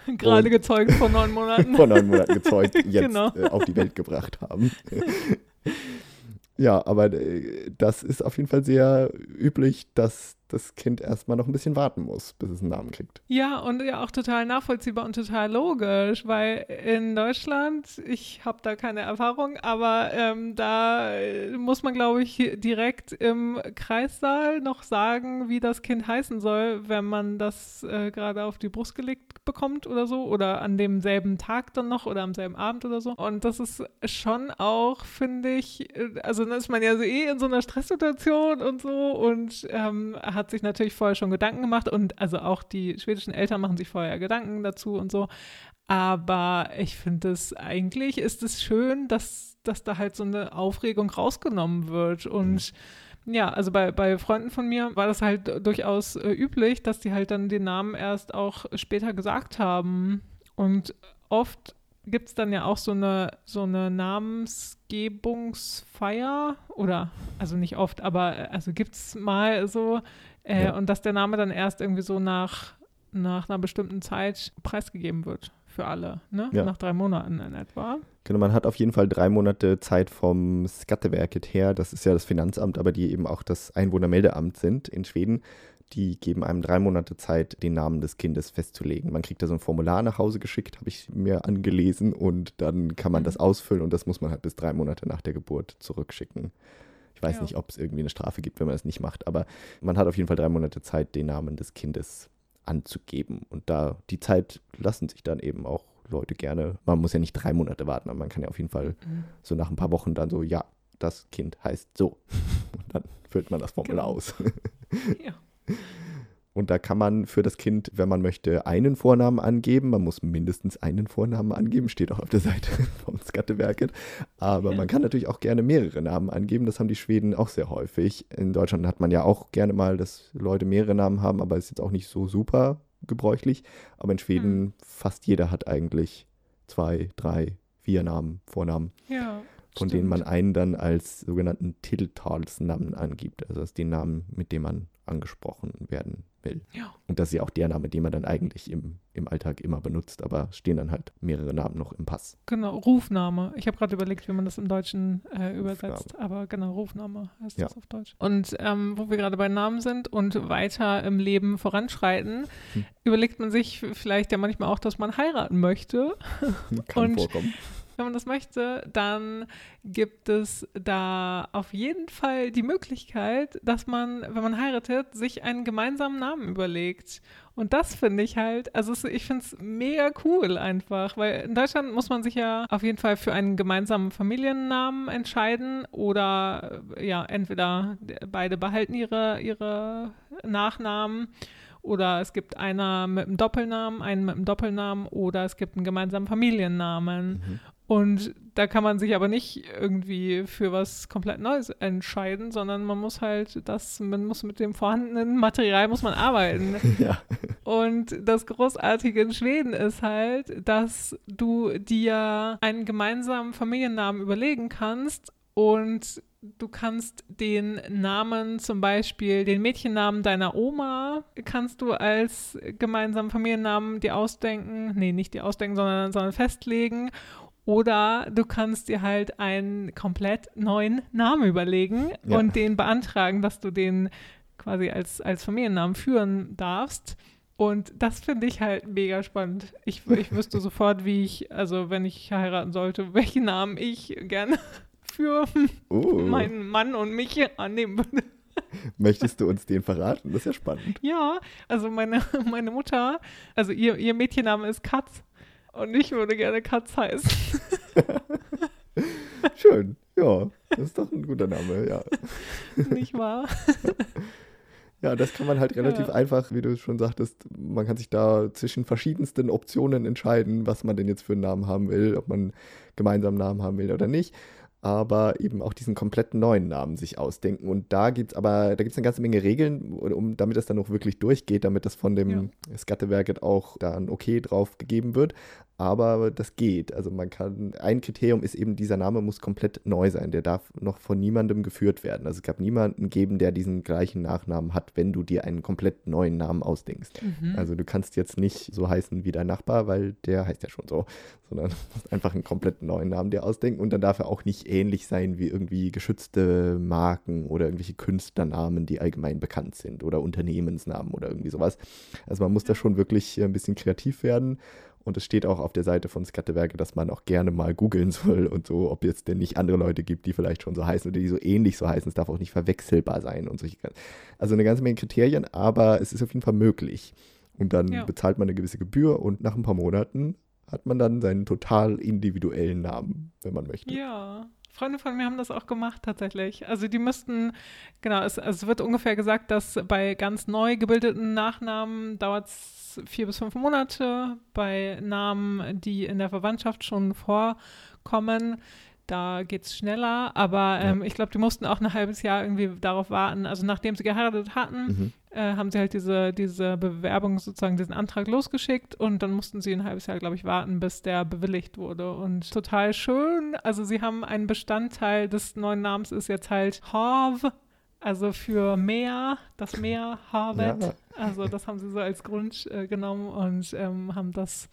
gerade gezeugt vor neun Monaten. vor neun Monaten gezeugt, jetzt genau. äh, auf die Welt gebracht haben. ja, aber äh, das ist auf jeden Fall sehr üblich, dass das Kind erstmal noch ein bisschen warten muss, bis es einen Namen kriegt. Ja, und ja auch total nachvollziehbar und total logisch, weil in Deutschland, ich habe da keine Erfahrung, aber ähm, da muss man, glaube ich, direkt im Kreissaal noch sagen, wie das Kind heißen soll, wenn man das äh, gerade auf die Brust gelegt bekommt oder so oder an demselben Tag dann noch oder am selben Abend oder so. Und das ist schon auch, finde ich, äh, also dann ist man ja so eh in so einer Stresssituation und so und ähm, hat hat sich natürlich vorher schon Gedanken gemacht und also auch die schwedischen Eltern machen sich vorher Gedanken dazu und so. Aber ich finde es eigentlich ist es schön, dass, dass da halt so eine Aufregung rausgenommen wird. Und mhm. ja, also bei, bei Freunden von mir war das halt durchaus äh, üblich, dass die halt dann den Namen erst auch später gesagt haben. Und oft gibt es dann ja auch so eine, so eine Namensgebungsfeier oder, also nicht oft, aber äh, also gibt es mal so, äh, ja. Und dass der Name dann erst irgendwie so nach, nach einer bestimmten Zeit preisgegeben wird für alle, ne? Ja. Nach drei Monaten in etwa. Genau, man hat auf jeden Fall drei Monate Zeit vom Skatteverket her, das ist ja das Finanzamt, aber die eben auch das Einwohnermeldeamt sind in Schweden. Die geben einem drei Monate Zeit, den Namen des Kindes festzulegen. Man kriegt da so ein Formular nach Hause geschickt, habe ich mir angelesen und dann kann man mhm. das ausfüllen und das muss man halt bis drei Monate nach der Geburt zurückschicken. Ich weiß ja. nicht, ob es irgendwie eine Strafe gibt, wenn man das nicht macht, aber man hat auf jeden Fall drei Monate Zeit, den Namen des Kindes anzugeben. Und da die Zeit lassen sich dann eben auch Leute gerne. Man muss ja nicht drei Monate warten, aber man kann ja auf jeden Fall mhm. so nach ein paar Wochen dann so, ja, das Kind heißt so. Und dann füllt man das Formular genau. aus. ja. Und da kann man für das Kind, wenn man möchte, einen Vornamen angeben. Man muss mindestens einen Vornamen angeben, steht auch auf der Seite vom Skatteverket. Aber man kann natürlich auch gerne mehrere Namen angeben. Das haben die Schweden auch sehr häufig. In Deutschland hat man ja auch gerne mal, dass Leute mehrere Namen haben, aber ist jetzt auch nicht so super gebräuchlich. Aber in Schweden mhm. fast jeder hat eigentlich zwei, drei, vier Namen, Vornamen. Ja. Von denen man einen dann als sogenannten Titeltalsnamen angibt. Also das ist die Namen, mit dem man angesprochen werden will. Ja. Und das ist ja auch der Name, den man dann eigentlich im, im Alltag immer benutzt, aber stehen dann halt mehrere Namen noch im Pass. Genau, Rufname. Ich habe gerade überlegt, wie man das im Deutschen äh, übersetzt, aber genau, Rufname heißt Ja. das auf Deutsch. Und ähm, wo wir gerade bei Namen sind und weiter im Leben voranschreiten, Hm. überlegt man sich vielleicht ja manchmal auch, dass man heiraten möchte. Kann Und- vorkommen. Wenn man das möchte, dann gibt es da auf jeden Fall die Möglichkeit, dass man, wenn man heiratet, sich einen gemeinsamen Namen überlegt. Und das finde ich halt, also ich finde es mega cool einfach, weil in Deutschland muss man sich ja auf jeden Fall für einen gemeinsamen Familiennamen entscheiden oder äh, ja, entweder beide behalten ihre, ihre Nachnamen oder es gibt einer mit einem Doppelnamen, einen mit einem Doppelnamen oder es gibt einen gemeinsamen Familiennamen. Mhm. Und da kann man sich aber nicht irgendwie für was komplett Neues entscheiden, sondern man muss halt das, man muss mit dem vorhandenen Material muss man arbeiten. Ja. Und das Großartige in Schweden ist halt, dass du dir einen gemeinsamen Familiennamen überlegen kannst und du kannst den Namen zum Beispiel, den Mädchennamen deiner Oma, kannst du als gemeinsamen Familiennamen dir ausdenken, nee, nicht dir ausdenken, sondern, sondern festlegen. Oder du kannst dir halt einen komplett neuen Namen überlegen Ja. und den beantragen, dass du den quasi als, als Familiennamen führen darfst. Und das finde ich halt mega spannend. Ich, ich wüsste sofort, wie ich, also wenn ich heiraten sollte, welchen Namen ich gerne für Oh, meinen Mann und mich annehmen würde. möchtest du uns den verraten? Das ist ja spannend. Ja, also meine, meine Mutter, also ihr, ihr Mädchenname ist Katz. Und ich würde gerne Katz heißen. Schön. Ja, das ist doch ein guter Name, ja. Nicht wahr? Ja, das kann man halt relativ Ja. einfach, wie du schon sagtest, man kann sich da zwischen verschiedensten Optionen entscheiden, was man denn jetzt für einen Namen haben will, ob man einen gemeinsamen Namen haben will oder nicht. Aber eben auch diesen kompletten neuen Namen sich ausdenken. Und da gibt es aber, da gibt es eine ganze Menge Regeln, um, damit das dann auch wirklich durchgeht, damit das von dem Skattewerket auch da ein Okay drauf gegeben wird. Aber das geht. Also man kann, ein Kriterium ist eben, dieser Name muss komplett neu sein. Der darf noch von niemandem geführt werden. Also es gab niemanden geben, der diesen gleichen Nachnamen hat, wenn du dir einen komplett neuen Namen ausdenkst. Mhm. Also du kannst jetzt nicht so heißen wie dein Nachbar, weil der heißt ja schon so, sondern du musst einfach einen komplett neuen Namen dir ausdenken und dann darf er auch nicht ähnlich sein wie irgendwie geschützte Marken oder irgendwelche Künstlernamen, die allgemein bekannt sind oder Unternehmensnamen oder irgendwie sowas. Also man muss da schon wirklich ein bisschen kreativ werden und es steht auch auf der Seite von Skattewerke, dass man auch gerne mal googeln soll und so, ob es denn nicht andere Leute gibt, die vielleicht schon so heißen oder die so ähnlich so heißen. Es darf auch nicht verwechselbar sein und solche. Also eine ganze Menge Kriterien, aber es ist auf jeden Fall möglich. Und dann Ja. bezahlt man eine gewisse Gebühr und nach ein paar Monaten hat man dann seinen total individuellen Namen, wenn man möchte. Ja, Freunde von mir haben das auch gemacht tatsächlich. Also die müssten, genau, es, es wird ungefähr gesagt, dass bei ganz neu gebildeten Nachnamen dauert es vier bis fünf Monate. Bei Namen, die in der Verwandtschaft schon vorkommen, da geht es schneller. Aber ähm, ich glaube, die mussten auch ein halbes Jahr irgendwie darauf warten. Also nachdem sie geheiratet hatten, Mhm. äh, haben sie halt diese, diese Bewerbung, sozusagen diesen Antrag losgeschickt und dann mussten sie ein halbes Jahr, glaube ich, warten, bis der bewilligt wurde. Und total schön. Also sie haben einen Bestandteil des neuen Namens ist jetzt halt Harv, also für Meer, das Meer, Harvet. Ja. Also das haben sie so als Grund äh, genommen und ähm, haben das,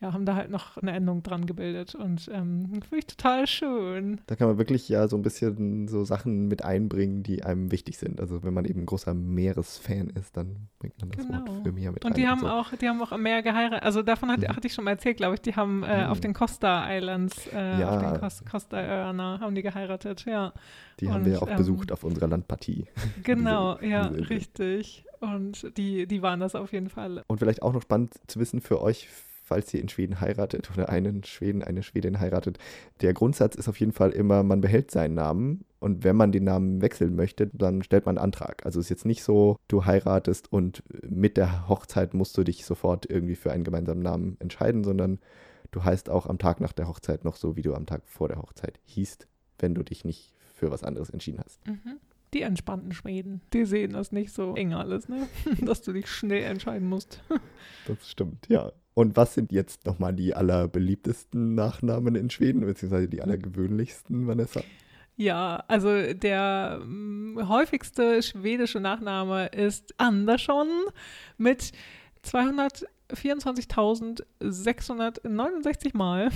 ja, haben da halt noch eine Endung dran gebildet. Und ähm, finde ich total schön. Da kann man wirklich ja so ein bisschen so Sachen mit einbringen, die einem wichtig sind. Also wenn man eben ein großer Meeresfan ist, dann bringt man das Wort Genau. für Meer mit. Und die haben so. auch, die haben auch am Meer geheiratet. Also davon hat, Mhm. hatte ich schon mal erzählt, glaube ich. Die haben äh, Mhm. auf den Costa Islands, äh, Ja. auf den Cos Costa Örner, haben die geheiratet, ja. Die haben wir ja und, auch ähm, besucht auf unserer Landpartie. Genau, Diese- ja, diese richtig. Und die, die waren das auf jeden Fall. Und vielleicht auch noch spannend zu wissen für euch, falls ihr in Schweden heiratet oder einen Schweden, eine Schwedin heiratet. Der Grundsatz ist auf jeden Fall immer, man behält seinen Namen und wenn man den Namen wechseln möchte, dann stellt man einen Antrag. Also es ist jetzt nicht so, du heiratest und mit der Hochzeit musst du dich sofort irgendwie für einen gemeinsamen Namen entscheiden, sondern du heißt auch am Tag nach der Hochzeit noch so, wie du am Tag vor der Hochzeit hießt, wenn du dich nicht für was anderes entschieden hast. Mhm. Die entspannten Schweden, die sehen das nicht so eng alles, ne? dass du dich schnell entscheiden musst. Das stimmt, ja. Und was sind jetzt nochmal die allerbeliebtesten Nachnamen in Schweden, beziehungsweise die allergewöhnlichsten, Vanessa? Ja, also der m, häufigste schwedische Nachname ist Andersson mit 224.669 Mal.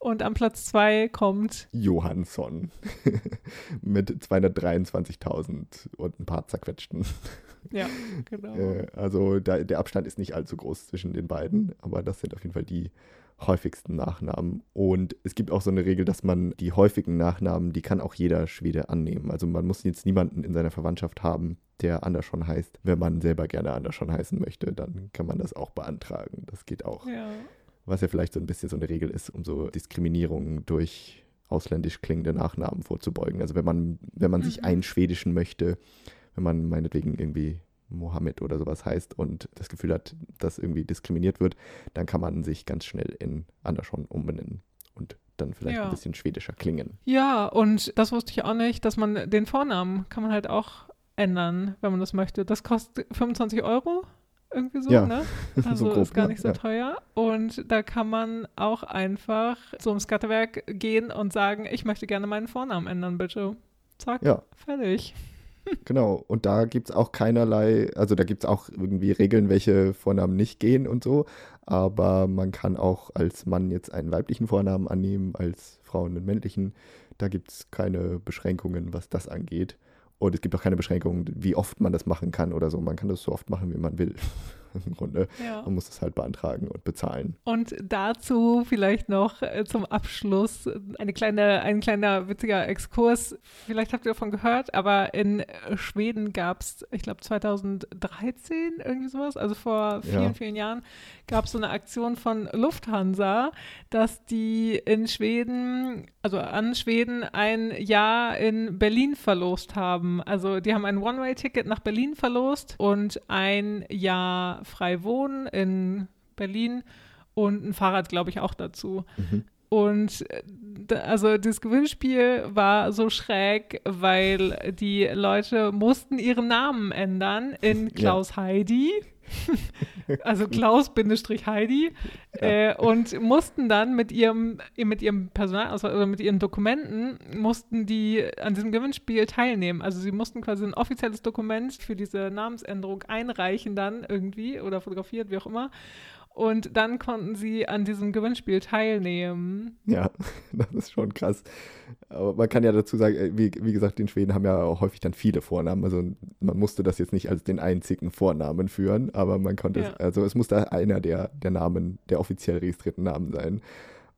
Und am Platz 2 kommt Johansson mit 223.000 und ein paar zerquetschten. Ja, genau. Äh, also da, der Abstand ist nicht allzu groß zwischen den beiden, aber das sind auf jeden Fall die häufigsten Nachnamen. Und es gibt auch so eine Regel, dass man die häufigen Nachnamen, die kann auch jeder Schwede annehmen. Also man muss jetzt niemanden in seiner Verwandtschaft haben, der Andersson heißt. Wenn man selber gerne Andersson heißen möchte, dann kann man das auch beantragen. Das geht auch. Ja. Was ja vielleicht so ein bisschen so eine Regel ist, um so Diskriminierung durch ausländisch klingende Nachnamen vorzubeugen. Also wenn man, wenn man sich Mhm. einschwedischen möchte, wenn man meinetwegen irgendwie Mohammed oder sowas heißt und das Gefühl hat, dass irgendwie diskriminiert wird, dann kann man sich ganz schnell in Andersson umbenennen und dann vielleicht Ja. ein bisschen schwedischer klingen. Ja, und das wusste ich auch nicht, dass man den Vornamen kann man halt auch ändern, wenn man das möchte. Das kostet 25 Euro. Irgendwie so, Ja, ne? so Also grob, ist gar ja, nicht so ja. teuer. Und da kann man auch einfach zum Skattewerk gehen und sagen, ich möchte gerne meinen Vornamen ändern, bitte. Zack, Ja. fertig. Genau, und da gibt es auch keinerlei, also da gibt es auch irgendwie Regeln, welche Vornamen nicht gehen und so, aber man kann auch als Mann jetzt einen weiblichen Vornamen annehmen, als Frau einen männlichen. Da gibt es keine Beschränkungen, was das angeht. Und es gibt auch keine Beschränkungen, wie oft man das machen kann oder so. Man kann das so oft machen, wie man will. Im Grunde. Ja. Man muss das halt beantragen und bezahlen. Und dazu vielleicht noch äh, zum Abschluss eine kleine, ein kleiner witziger Exkurs. Vielleicht habt ihr davon gehört, aber in Schweden gab es, ich glaube 2013 irgendwie sowas, also vor vielen, Ja. vielen Jahren, gab es so eine Aktion von Lufthansa, dass die in Schweden, also an Schweden, ein Jahr in Berlin verlost haben. Also die haben ein One-Way-Ticket nach Berlin verlost und ein Jahr frei wohnen in Berlin und ein Fahrrad, glaube ich, auch dazu. Mhm. Und äh, also das Gewinnspiel war so schräg, weil die Leute mussten ihren Namen ändern in Klaus Heidi. Also Klaus-Heidi äh, und mussten dann mit ihrem mit ihrem Personalausweis oder mit ihren Dokumenten mussten die an diesem Gewinnspiel teilnehmen. Also sie mussten quasi ein offizielles Dokument für diese Namensänderung einreichen dann irgendwie oder fotografiert, wie auch immer. Und dann konnten sie an diesem Gewinnspiel teilnehmen. Ja, das ist schon krass. Aber man kann ja dazu sagen, äh, wie, wie gesagt, die Schweden haben ja auch häufig dann viele Vornamen. Also man musste das jetzt nicht als den einzigen Vornamen führen, aber man konnte Ja. es, also es musste einer der, der Namen, der offiziell registrierten Namen sein.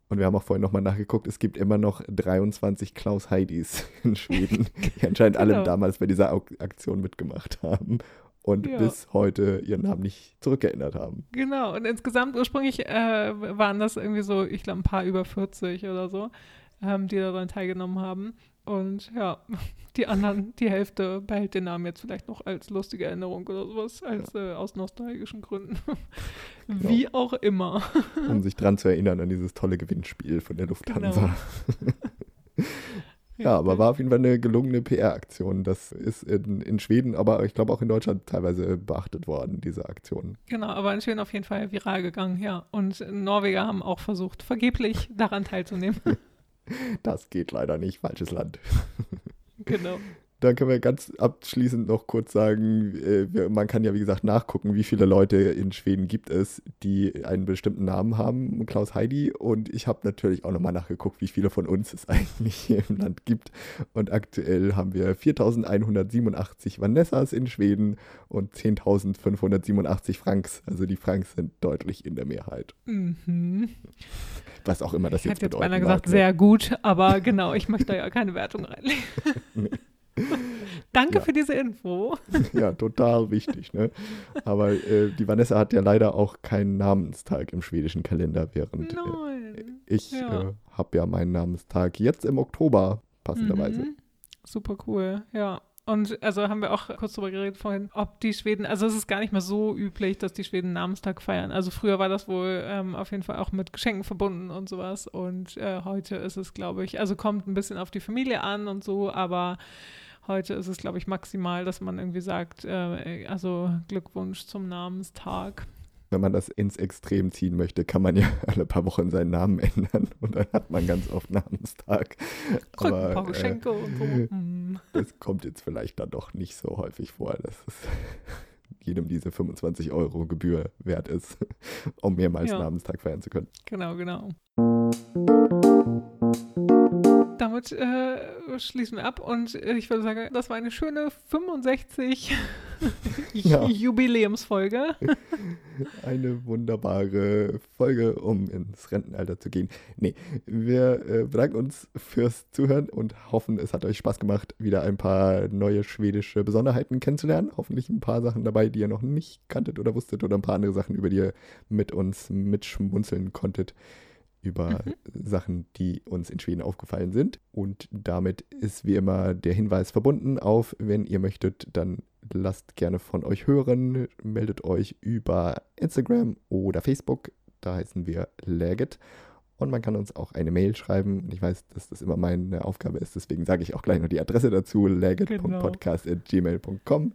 Und wir haben auch vorhin nochmal nachgeguckt, es gibt immer noch 23 Klaus Heidis in Schweden, die anscheinend alle Genau. damals bei dieser Aktion mitgemacht haben und Ja. bis heute ihren Namen nicht zurückgeändert haben. Genau, und insgesamt ursprünglich äh, waren das irgendwie so, ich glaube, ein paar über 40 oder so, ähm, die daran teilgenommen haben. Und ja, die anderen, die Hälfte behält den Namen jetzt vielleicht noch als lustige Erinnerung oder sowas, als äh, aus nostalgischen Gründen. Wie auch immer. um sich dran zu erinnern an dieses tolle Gewinnspiel von der Lufthansa. Ja, aber war auf jeden Fall eine gelungene PR-Aktion. Das ist in, in Schweden, aber ich glaube auch in Deutschland teilweise beachtet worden, diese Aktion. Genau, aber in Schweden auf jeden Fall viral gegangen, ja. Und Norweger haben auch versucht, vergeblich daran teilzunehmen. Das geht leider nicht, falsches Land. genau. Dann können wir ganz abschließend noch kurz sagen, äh, man kann ja wie gesagt nachgucken, wie viele Leute in Schweden gibt es, die einen bestimmten Namen haben, Klaus Heidi. Und ich habe natürlich auch nochmal nachgeguckt, wie viele von uns es eigentlich hier im Land gibt. Und aktuell haben wir 4.187 Vanessas in Schweden und 10.587 Franks. Also die Franks sind deutlich in der Mehrheit. Mhm. Was auch immer das Ich jetzt hätte jetzt beinahe mag, gesagt, ne? sehr gut, aber genau, ich möchte da ja keine Wertung reinlegen. Danke Ja. für diese Info. Ja, total wichtig, ne? Aber äh, die Vanessa hat ja leider auch keinen Namenstag im schwedischen Kalender, während äh, ich Ja. äh, habe ja meinen Namenstag jetzt im Oktober, passenderweise. Mhm. Super cool, ja. Und also haben wir auch kurz darüber geredet vorhin, ob die Schweden, also es ist gar nicht mehr so üblich, dass die Schweden Namenstag feiern. Also früher war das wohl ähm, auf jeden Fall auch mit Geschenken verbunden und sowas. Und äh, heute ist es, glaube ich, also kommt ein bisschen auf die Familie an und so, aber Heute ist es, glaube ich, maximal, dass man irgendwie sagt, äh, also Glückwunsch zum Namenstag. Wenn man das ins Extrem ziehen möchte, kann man ja alle paar Wochen seinen Namen ändern und dann hat man ganz oft Namenstag. Geschenke äh, und so. Mm. Das kommt jetzt vielleicht dann doch nicht so häufig vor, dass es jedem diese 25 Euro Gebühr wert ist, um mehrmals ja. Namenstag feiern zu können. Genau, genau damit äh, schließen wir ab und äh, ich würde sagen, das war eine schöne 65 ja. Jubiläumsfolge. eine wunderbare Folge, um ins Rentenalter zu gehen. Nee, wir äh, bedanken uns fürs Zuhören und hoffen, es hat euch Spaß gemacht, wieder ein paar neue schwedische Besonderheiten kennenzulernen. Hoffentlich ein paar Sachen dabei, die ihr noch nicht kanntet oder wusstet oder ein paar andere Sachen, über die ihr mit uns mitschmunzeln konntet über mhm. Sachen, die uns in Schweden aufgefallen sind. Und damit ist wie immer der Hinweis verbunden auf, wenn ihr möchtet, dann lasst gerne von euch hören, meldet euch über Instagram oder Facebook, da heißen wir Legit. Und man kann uns auch eine Mail schreiben. Ich weiß, dass das immer meine Aufgabe ist, deswegen sage ich auch gleich noch die Adresse dazu, legit.podcast.gmail.com.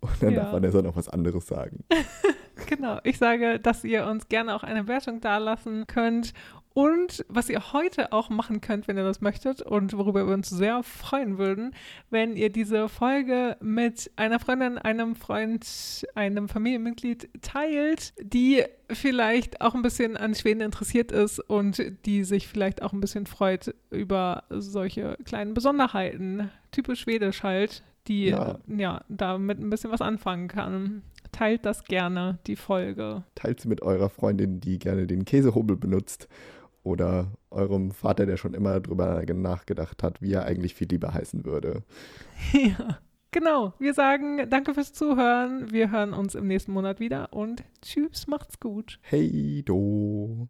Und dann ja. darf Vanessa noch was anderes sagen. genau, ich sage, dass ihr uns gerne auch eine Wertung dalassen könnt. Und was ihr heute auch machen könnt, wenn ihr das möchtet und worüber wir uns sehr freuen würden, wenn ihr diese Folge mit einer Freundin, einem Freund, einem Familienmitglied teilt, die vielleicht auch ein bisschen an Schweden interessiert ist und die sich vielleicht auch ein bisschen freut über solche kleinen Besonderheiten, typisch schwedisch halt, die ja. ja damit ein bisschen was anfangen kann. Teilt das gerne, die Folge. Teilt sie mit eurer Freundin, die gerne den Käsehobel benutzt. Oder eurem Vater, der schon immer darüber nachgedacht hat, wie er eigentlich viel lieber heißen würde. Ja, genau. Wir sagen danke fürs Zuhören. Wir hören uns im nächsten Monat wieder und tschüss, macht's gut. Hey do.